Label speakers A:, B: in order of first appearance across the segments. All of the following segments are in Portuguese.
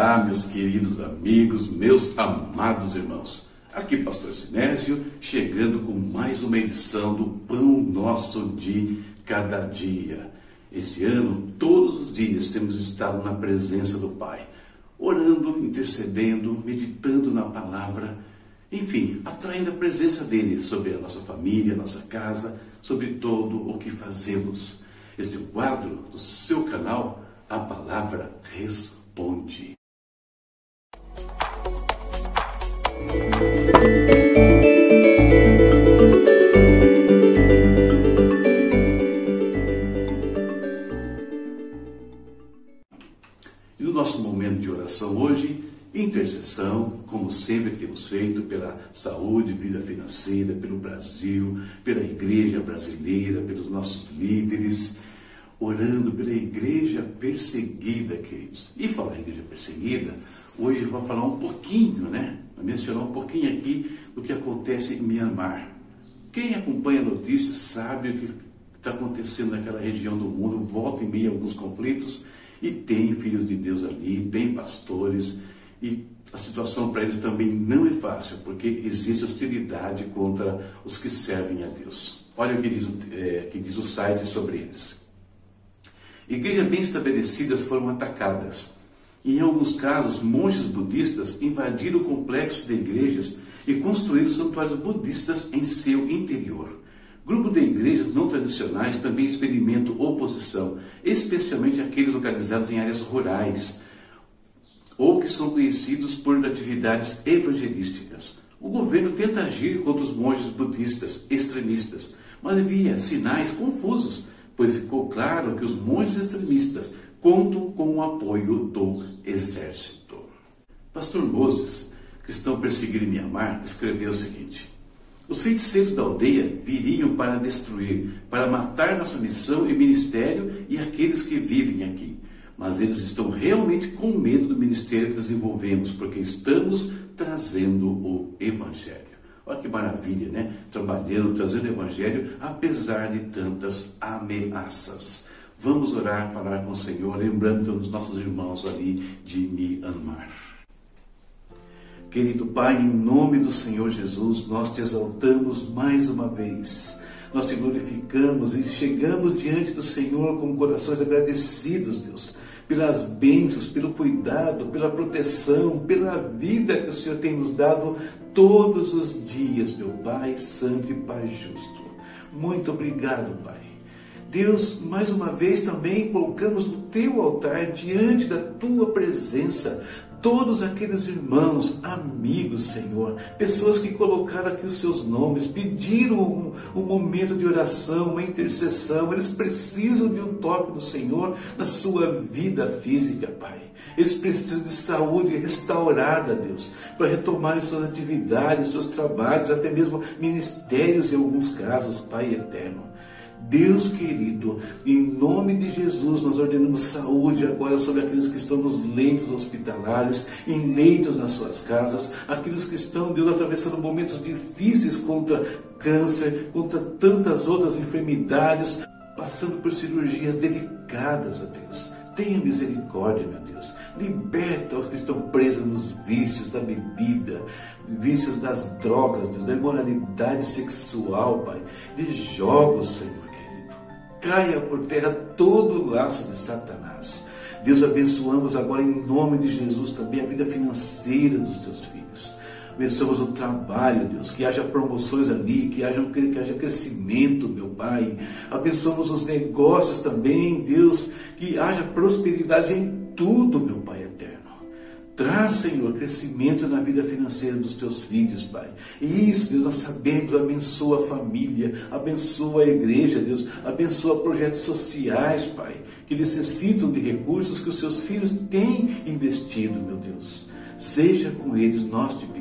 A: Olá, meus queridos amigos, meus amados irmãos. Aqui, Pastor Sinésio, chegando com mais uma edição do Pão Nosso de Cada Dia. Esse ano, todos os dias, temos estado na presença do Pai, orando, intercedendo, meditando na palavra, enfim, atraindo a presença dele sobre a nossa família, a nossa casa, sobre todo o que fazemos. Este é o quadro do seu canal, A Palavra Responde sempre temos feito pela saúde, vida financeira, pelo Brasil, pela igreja brasileira, pelos nossos líderes orando pela igreja perseguida, queridos. E falar em igreja perseguida, hoje eu vou falar um pouquinho, né? Vou mencionar um pouquinho aqui do que acontece em Myanmar. Quem acompanha a notícia sabe o que está acontecendo naquela região do mundo, volta e meia alguns conflitos, e tem filhos de Deus ali, tem pastores, e a situação para eles também não é fácil, porque existe hostilidade contra os que servem a Deus. Olha o que diz, é, que diz o site sobre eles. Igrejas bem estabelecidas foram atacadas. E, em alguns casos, monges budistas invadiram o complexo de igrejas e construíram santuários budistas em seu interior. Grupo de igrejas não tradicionais também experimentam oposição, especialmente aqueles localizados em áreas rurais ou que são conhecidos por atividades evangelísticas. O governo tenta agir contra os monges budistas extremistas, mas havia sinais confusos pois ficou claro que os monges extremistas contam com o apoio do exército. Pastor Moses, cristão perseguido em Mianmar, escreveu o seguinte: Os feiticeiros da aldeia viriam para destruir, para matar nossa missão e ministério e aqueles que vivem aqui. Mas eles estão realmente com medo do ministério que desenvolvemos, porque estamos trazendo o Evangelho. Olha que maravilha, né? Trabalhando, trazendo o Evangelho, apesar de tantas ameaças. Vamos orar, falar com o Senhor, lembrando dos nossos irmãos ali de Myanmar. Querido Pai, em nome do Senhor Jesus, nós te exaltamos mais uma vez. Nós te glorificamos e chegamos diante do Senhor com corações agradecidos, Deus pelas bênçãos, pelo cuidado, pela proteção, pela vida que o Senhor tem nos dado todos os dias, meu Pai Santo e Pai Justo. Muito obrigado, Pai. Deus, mais uma vez também colocamos no teu altar, diante da tua presença, todos aqueles irmãos, amigos, Senhor, pessoas que colocaram aqui os seus nomes, pediram um, um, momento de oração, uma intercessão, eles precisam de um toque do Senhor na sua vida física, Pai. Eles precisam de saúde restaurada, Deus, para retomarem suas atividades, seus trabalhos, até mesmo ministérios em alguns casos, Pai eterno. Deus querido, em nome de Jesus, nós ordenamos saúde agora sobre aqueles que estão nos leitos hospitalares, em leitos nas suas casas, aqueles que estão, Deus, atravessando momentos difíceis contra câncer, contra tantas outras enfermidades, passando por cirurgias delicadas, ó Deus. Tenha misericórdia, meu Deus. Liberta os que estão presos nos vícios da bebida, vícios das drogas, Deus, da imoralidade sexual, Pai, de jogos, Senhor caia por terra todo o laço de Satanás. Deus, abençoamos agora em nome de Jesus também a vida financeira dos teus filhos. Abençoamos o trabalho, Deus, que haja promoções ali, que haja, que haja crescimento, meu Pai. Abençoamos os negócios também, Deus, que haja prosperidade em tudo, meu Pai eterno. Traz, Senhor, crescimento na vida financeira dos teus filhos, Pai. Isso, Deus, nós sabemos, abençoa a família, abençoa a igreja, Deus, abençoa projetos sociais, Pai, que necessitam de recursos que os seus filhos têm investido, meu Deus. Seja com eles, nós te pedimos.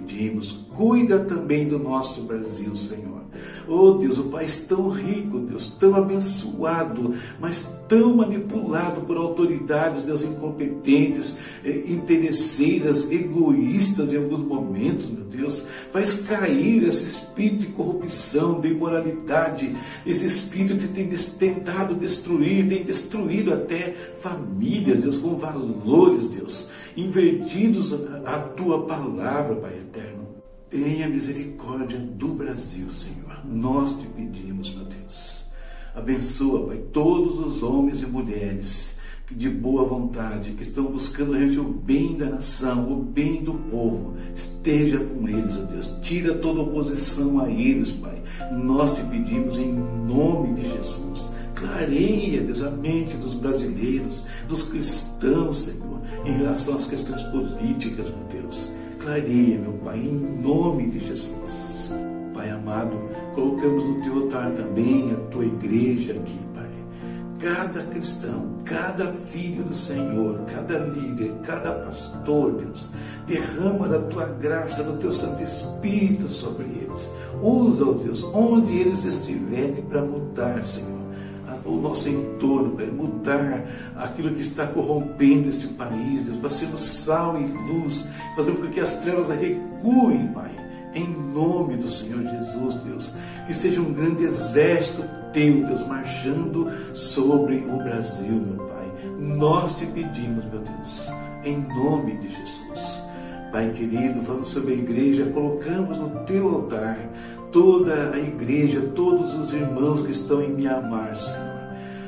A: Cuida também do nosso Brasil, Senhor. Oh Deus, o país tão rico, Deus, tão abençoado, mas tão manipulado por autoridades, Deus, incompetentes, eh, interesseiras, egoístas em alguns momentos, meu Deus. Faz cair esse espírito de corrupção, de imoralidade, esse espírito que tem tentado destruir, tem destruído até famílias, Deus, com valores, Deus, invertidos a tua palavra, Pai eterno. Tenha misericórdia do Brasil, Senhor. Nós te pedimos, meu Deus. Abençoa, Pai, todos os homens e mulheres de boa vontade, que estão buscando realmente o bem da nação, o bem do povo. Esteja com eles, ó Deus. Tira toda oposição a eles, Pai. Nós te pedimos em nome de Jesus. Clareia, Deus, a mente dos brasileiros, dos cristãos, Senhor, em relação às questões políticas, meu Deus. Clareia, meu Pai, em nome de Jesus. Pai amado, colocamos no teu altar também a tua igreja aqui, cada cristão, cada filho do Senhor, cada líder, cada pastor, Deus, derrama da tua graça, do teu Santo Espírito sobre eles. Usa-os, Deus, onde eles estiverem para mudar, Senhor, o nosso entorno, para mudar aquilo que está corrompendo esse país, Deus, para sermos sal e luz, fazendo com que as trevas recuem, Pai em nome do Senhor Jesus, Deus. Que seja um grande exército teu, Deus, marchando sobre o Brasil, meu Pai. Nós te pedimos, meu Deus, em nome de Jesus. Pai querido, falando sobre a igreja, colocamos no teu altar toda a igreja, todos os irmãos que estão em Mianmar, Senhor.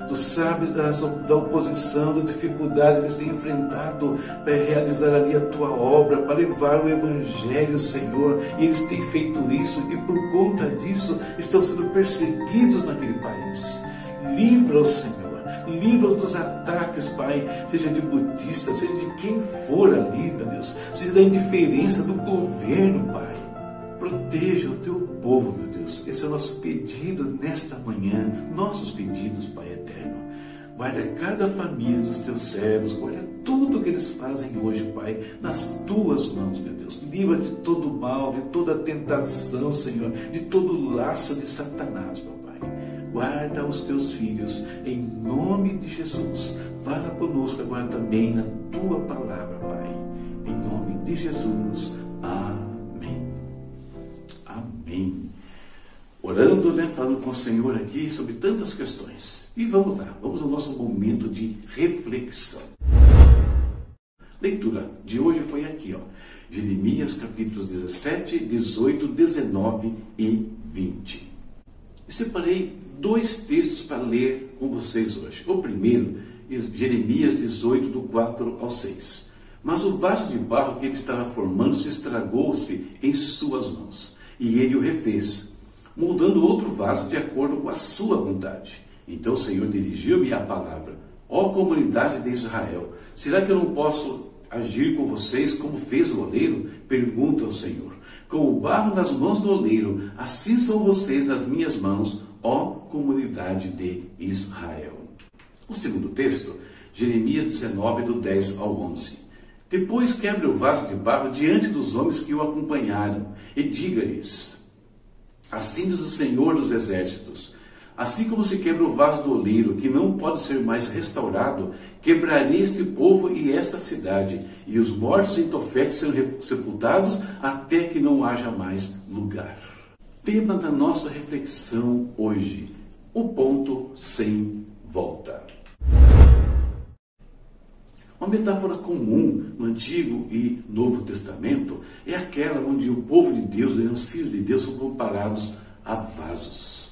A: Tu sabes da, da oposição, da dificuldade que eles têm enfrentado para realizar ali a tua obra, para levar o Evangelho, Senhor. E eles têm feito isso e por conta disso estão sendo perseguidos naquele país. Livra-os, Senhor. Livra-os dos ataques, Pai, seja de budista, seja de quem for ali, meu Deus, seja da indiferença do governo, Pai. Proteja o teu povo, meu Deus. Esse é o nosso pedido nesta manhã, nossos pedidos, Pai eterno. Guarda cada família dos teus servos, guarda tudo que eles fazem hoje, Pai, nas tuas mãos, meu Deus. Livra de todo mal, de toda tentação, Senhor, de todo laço de Satanás, meu Pai. Guarda os teus filhos, em nome de Jesus. Fala conosco agora também na tua palavra, Pai. Em nome de Jesus. Amém. Orando, né, falando com o Senhor aqui sobre tantas questões. E vamos lá, vamos ao nosso momento de reflexão. Leitura de hoje foi aqui, ó. Jeremias capítulos 17, 18, 19 e 20. separei dois textos para ler com vocês hoje. O primeiro, Jeremias 18, do 4 ao 6. Mas o vaso de barro que ele estava formando se estragou-se em suas mãos e ele o refez, moldando outro vaso de acordo com a sua vontade. Então o Senhor dirigiu-me a palavra: Ó comunidade de Israel, será que eu não posso agir com vocês como fez o oleiro? Pergunta o Senhor. Com o barro nas mãos do oleiro, assim são vocês nas minhas mãos, ó comunidade de Israel. O segundo texto, Jeremias 19, do 10 ao 11. Depois quebre o vaso de barro diante dos homens que o acompanharam e diga-lhes: Assim diz o Senhor dos Exércitos: Assim como se quebra o vaso do oleiro, que não pode ser mais restaurado, quebrarei este povo e esta cidade, e os mortos em Tofete serão sepultados até que não haja mais lugar. Tema da nossa reflexão hoje: o ponto sem volta. Uma metáfora comum no Antigo e Novo Testamento é aquela onde o povo de Deus, né, os filhos de Deus, são comparados a vasos.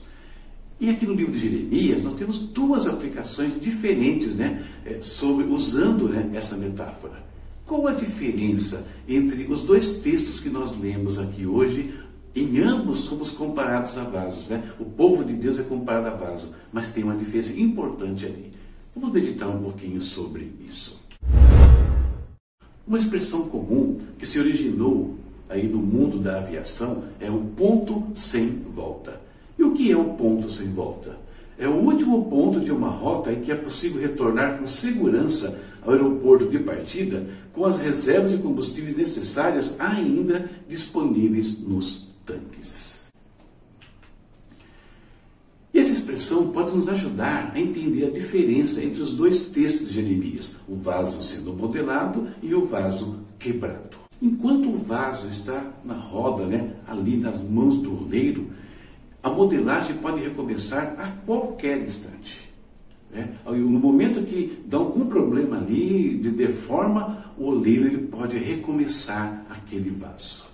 A: E aqui no livro de Jeremias nós temos duas aplicações diferentes, né, é, sobre usando né, essa metáfora. Qual a diferença entre os dois textos que nós lemos aqui hoje? Em ambos somos comparados a vasos, né? O povo de Deus é comparado a vaso, mas tem uma diferença importante ali. Vamos meditar um pouquinho sobre isso. Uma expressão comum que se originou aí no mundo da aviação é o ponto sem volta. E o que é o ponto sem volta? É o último ponto de uma rota em que é possível retornar com segurança ao aeroporto de partida com as reservas de combustíveis necessárias ainda disponíveis nos tanques. Pode nos ajudar a entender a diferença entre os dois textos de Jeremias, o vaso sendo modelado e o vaso quebrado. Enquanto o vaso está na roda, né, ali nas mãos do oleiro, a modelagem pode recomeçar a qualquer instante. Né? No momento que dá algum problema ali, de deforma, o oleiro ele pode recomeçar aquele vaso.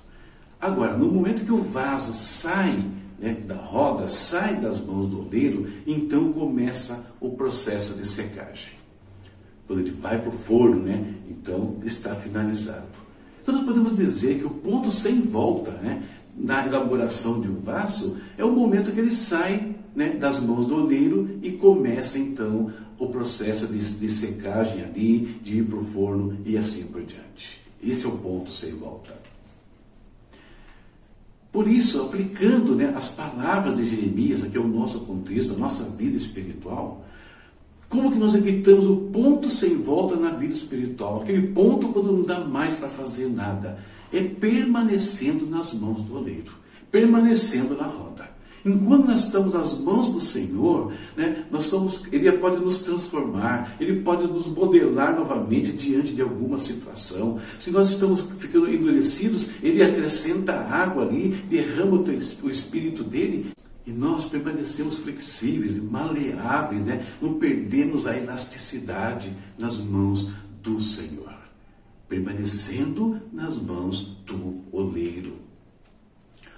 A: Agora, no momento que o vaso sai né, da roda, sai das mãos do oleiro, então começa o processo de secagem. Quando ele vai para o forno, né, então está finalizado. Então nós podemos dizer que o ponto sem volta né, na elaboração de um vaso é o momento que ele sai né, das mãos do oleiro e começa então o processo de, de secagem ali, de ir para o forno e assim por diante. Esse é o ponto sem volta. Por isso, aplicando né, as palavras de Jeremias, aqui é o nosso contexto, a nossa vida espiritual, como que nós evitamos o ponto sem volta na vida espiritual? Aquele ponto quando não dá mais para fazer nada. É permanecendo nas mãos do oleiro, permanecendo na roda. Enquanto nós estamos nas mãos do Senhor, né, nós somos, Ele pode nos transformar, Ele pode nos modelar novamente diante de alguma situação. Se nós estamos ficando endurecidos, Ele acrescenta água ali, derrama o Espírito dele e nós permanecemos flexíveis maleáveis, né? não perdemos a elasticidade nas mãos do Senhor, permanecendo nas mãos do oleiro.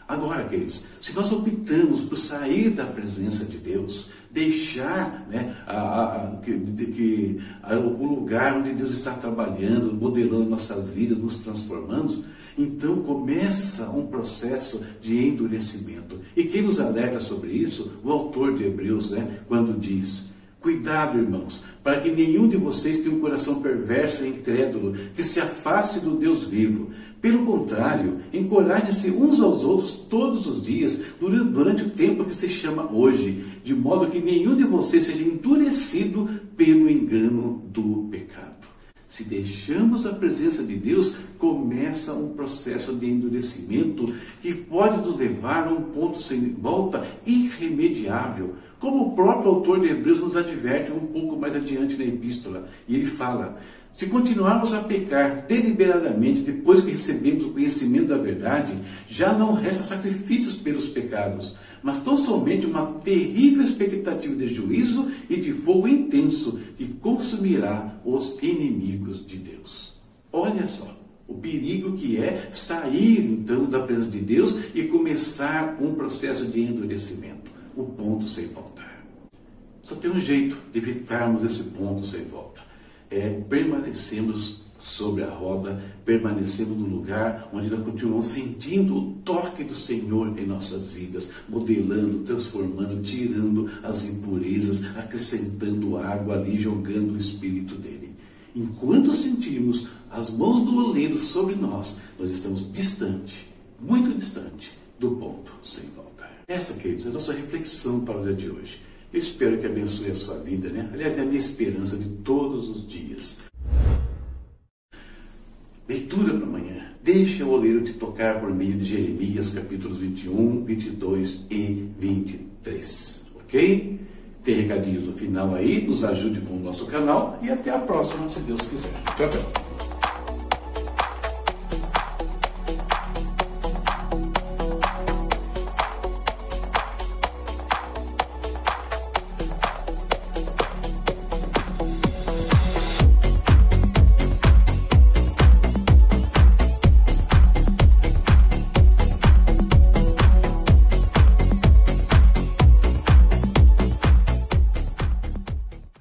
A: Agora, queridos, se nós optamos por sair da presença de Deus, deixar né, a, a, que, de, que, o lugar onde Deus está trabalhando, modelando nossas vidas, nos transformando, então começa um processo de endurecimento. E quem nos alerta sobre isso? O autor de Hebreus, né, quando diz: Cuidado, irmãos, para que nenhum de vocês tenha um coração perverso e incrédulo, que se afaste do Deus vivo. Pelo contrário, encorajem-se uns aos outros todos os dias, durante o tempo que se chama hoje, de modo que nenhum de vocês seja endurecido pelo engano do pecado. Se deixamos a presença de Deus, começa um processo de endurecimento que pode nos levar a um ponto sem volta irremediável. Como o próprio autor de Hebreus nos adverte um pouco mais adiante na epístola, e ele fala: se continuarmos a pecar deliberadamente depois que recebemos o conhecimento da verdade, já não resta sacrifícios pelos pecados, mas tão somente uma terrível expectativa de juízo e de fogo intenso que consumirá os inimigos de Deus. Olha só o perigo que é sair então da presença de Deus e começar um processo de endurecimento o ponto sem voltar. Só tem um jeito de evitarmos esse ponto sem volta é permanecemos sobre a roda, permanecemos no lugar onde nós continuamos sentindo o toque do Senhor em nossas vidas, modelando, transformando, tirando as impurezas, acrescentando água ali, jogando o Espírito dele. Enquanto sentimos as mãos do oleiro sobre nós, nós estamos distante, muito distante do ponto sem volta. Essa, queridos, é a nossa reflexão para o dia de hoje. Eu espero que abençoe a sua vida, né? Aliás, é a minha esperança de todos os dias. Leitura para amanhã. Deixa o oleiro te tocar por meio de Jeremias, capítulos 21, 22 e 23. Ok? Tem recadinhos no final aí. Nos ajude com o nosso canal. E até a próxima, se Deus quiser. Tchau, tchau.